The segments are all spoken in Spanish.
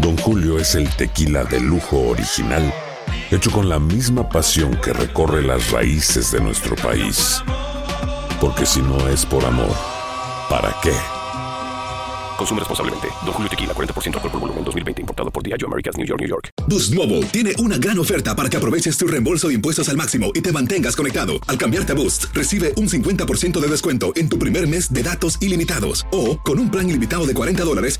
Don Julio es el tequila de lujo original, hecho con la misma pasión que recorre las raíces de nuestro país. Porque si no es por amor, ¿para qué? Consume responsablemente. Don Julio Tequila, 40% alcohol por volumen, 2020. Importado por Diageo Americas, New York, New York. Boost Mobile tiene una gran oferta para que aproveches tu reembolso de impuestos al máximo y te mantengas conectado. Al cambiarte a Boost, recibe un 50% de descuento en tu primer mes de datos ilimitados. O, con un plan ilimitado de 40 dólares,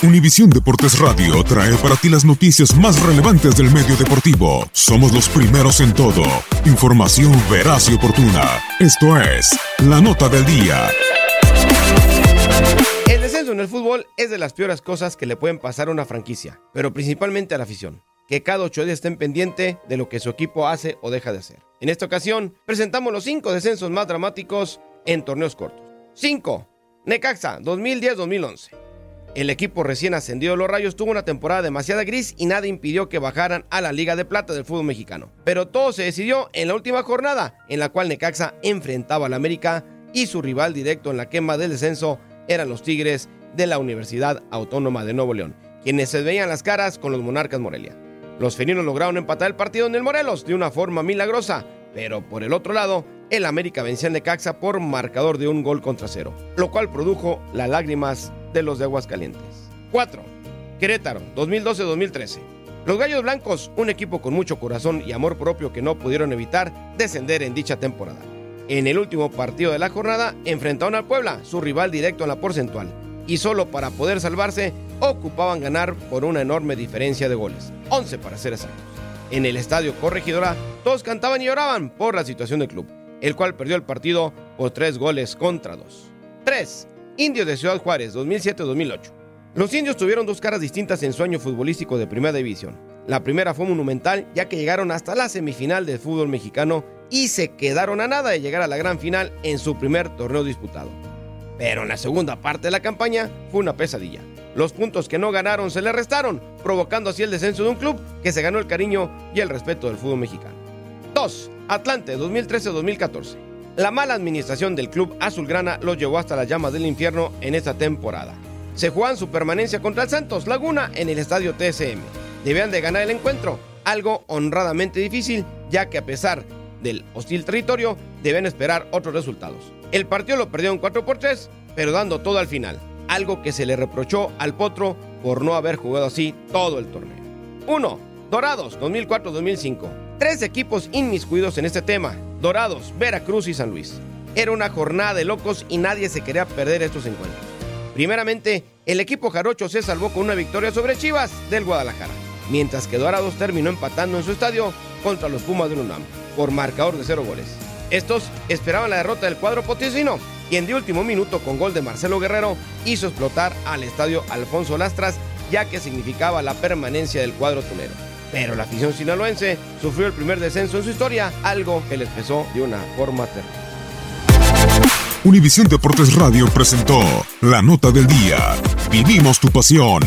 Univisión Deportes Radio trae para ti las noticias más relevantes del medio deportivo. Somos los primeros en todo. Información veraz y oportuna. Esto es La Nota del Día. El descenso en el fútbol es de las peores cosas que le pueden pasar a una franquicia, pero principalmente a la afición. Que cada ocho días estén pendiente de lo que su equipo hace o deja de hacer. En esta ocasión, presentamos los cinco descensos más dramáticos en torneos cortos. 5. Necaxa, 2010-2011. El equipo recién ascendido de los Rayos tuvo una temporada demasiado gris y nada impidió que bajaran a la Liga de Plata del fútbol mexicano. Pero todo se decidió en la última jornada, en la cual Necaxa enfrentaba al América y su rival directo en la quema del descenso eran los Tigres de la Universidad Autónoma de Nuevo León, quienes se veían las caras con los Monarcas Morelia. Los felinos lograron empatar el partido en el Morelos de una forma milagrosa, pero por el otro lado, el América venció al Necaxa por marcador de un gol contra cero, lo cual produjo las lágrimas de los de Aguascalientes. 4. Querétaro, 2012-2013. Los Gallos Blancos, un equipo con mucho corazón y amor propio que no pudieron evitar descender en dicha temporada. En el último partido de la jornada enfrentaron al Puebla, su rival directo en la porcentual, y solo para poder salvarse ocupaban ganar por una enorme diferencia de goles, 11 para ser exactos. En el estadio Corregidora, todos cantaban y lloraban por la situación del club, el cual perdió el partido por 3 goles contra 2. 3. Indios de Ciudad Juárez, 2007-2008. Los indios tuvieron dos caras distintas en su año futbolístico de primera división. La primera fue monumental, ya que llegaron hasta la semifinal del fútbol mexicano y se quedaron a nada de llegar a la gran final en su primer torneo disputado. Pero en la segunda parte de la campaña fue una pesadilla. Los puntos que no ganaron se le restaron, provocando así el descenso de un club que se ganó el cariño y el respeto del fútbol mexicano. 2. Atlante 2013-2014. La mala administración del club azulgrana los llevó hasta las llamas del infierno en esta temporada. Se juegan su permanencia contra el Santos Laguna en el estadio TSM. Debían de ganar el encuentro, algo honradamente difícil, ya que a pesar del hostil territorio, deben esperar otros resultados. El partido lo perdieron 4 por 3, pero dando todo al final, algo que se le reprochó al Potro por no haber jugado así todo el torneo. 1. Dorados 2004-2005. Tres equipos inmiscuidos en este tema, Dorados, Veracruz y San Luis. Era una jornada de locos y nadie se quería perder estos encuentros. Primeramente, el equipo jarocho se salvó con una victoria sobre Chivas del Guadalajara, mientras que Dorados terminó empatando en su estadio contra los Pumas de UNAM por marcador de cero goles. Estos esperaban la derrota del cuadro potosino, quien de último minuto con gol de Marcelo Guerrero hizo explotar al estadio Alfonso Lastras, ya que significaba la permanencia del cuadro tunero. Pero la afición sinaloense sufrió el primer descenso en su historia, algo que les pesó de una forma terrible. Univisión Deportes Radio presentó La Nota del Día. Vivimos tu pasión.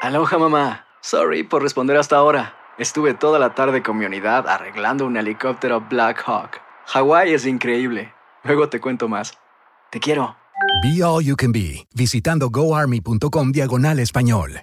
Aloha mamá. Sorry por responder hasta ahora. Estuve toda la tarde con mi unidad arreglando un helicóptero Black Hawk. Hawái es increíble. Luego te cuento más. Te quiero. Be All You Can Be, visitando goarmy.com diagonal español.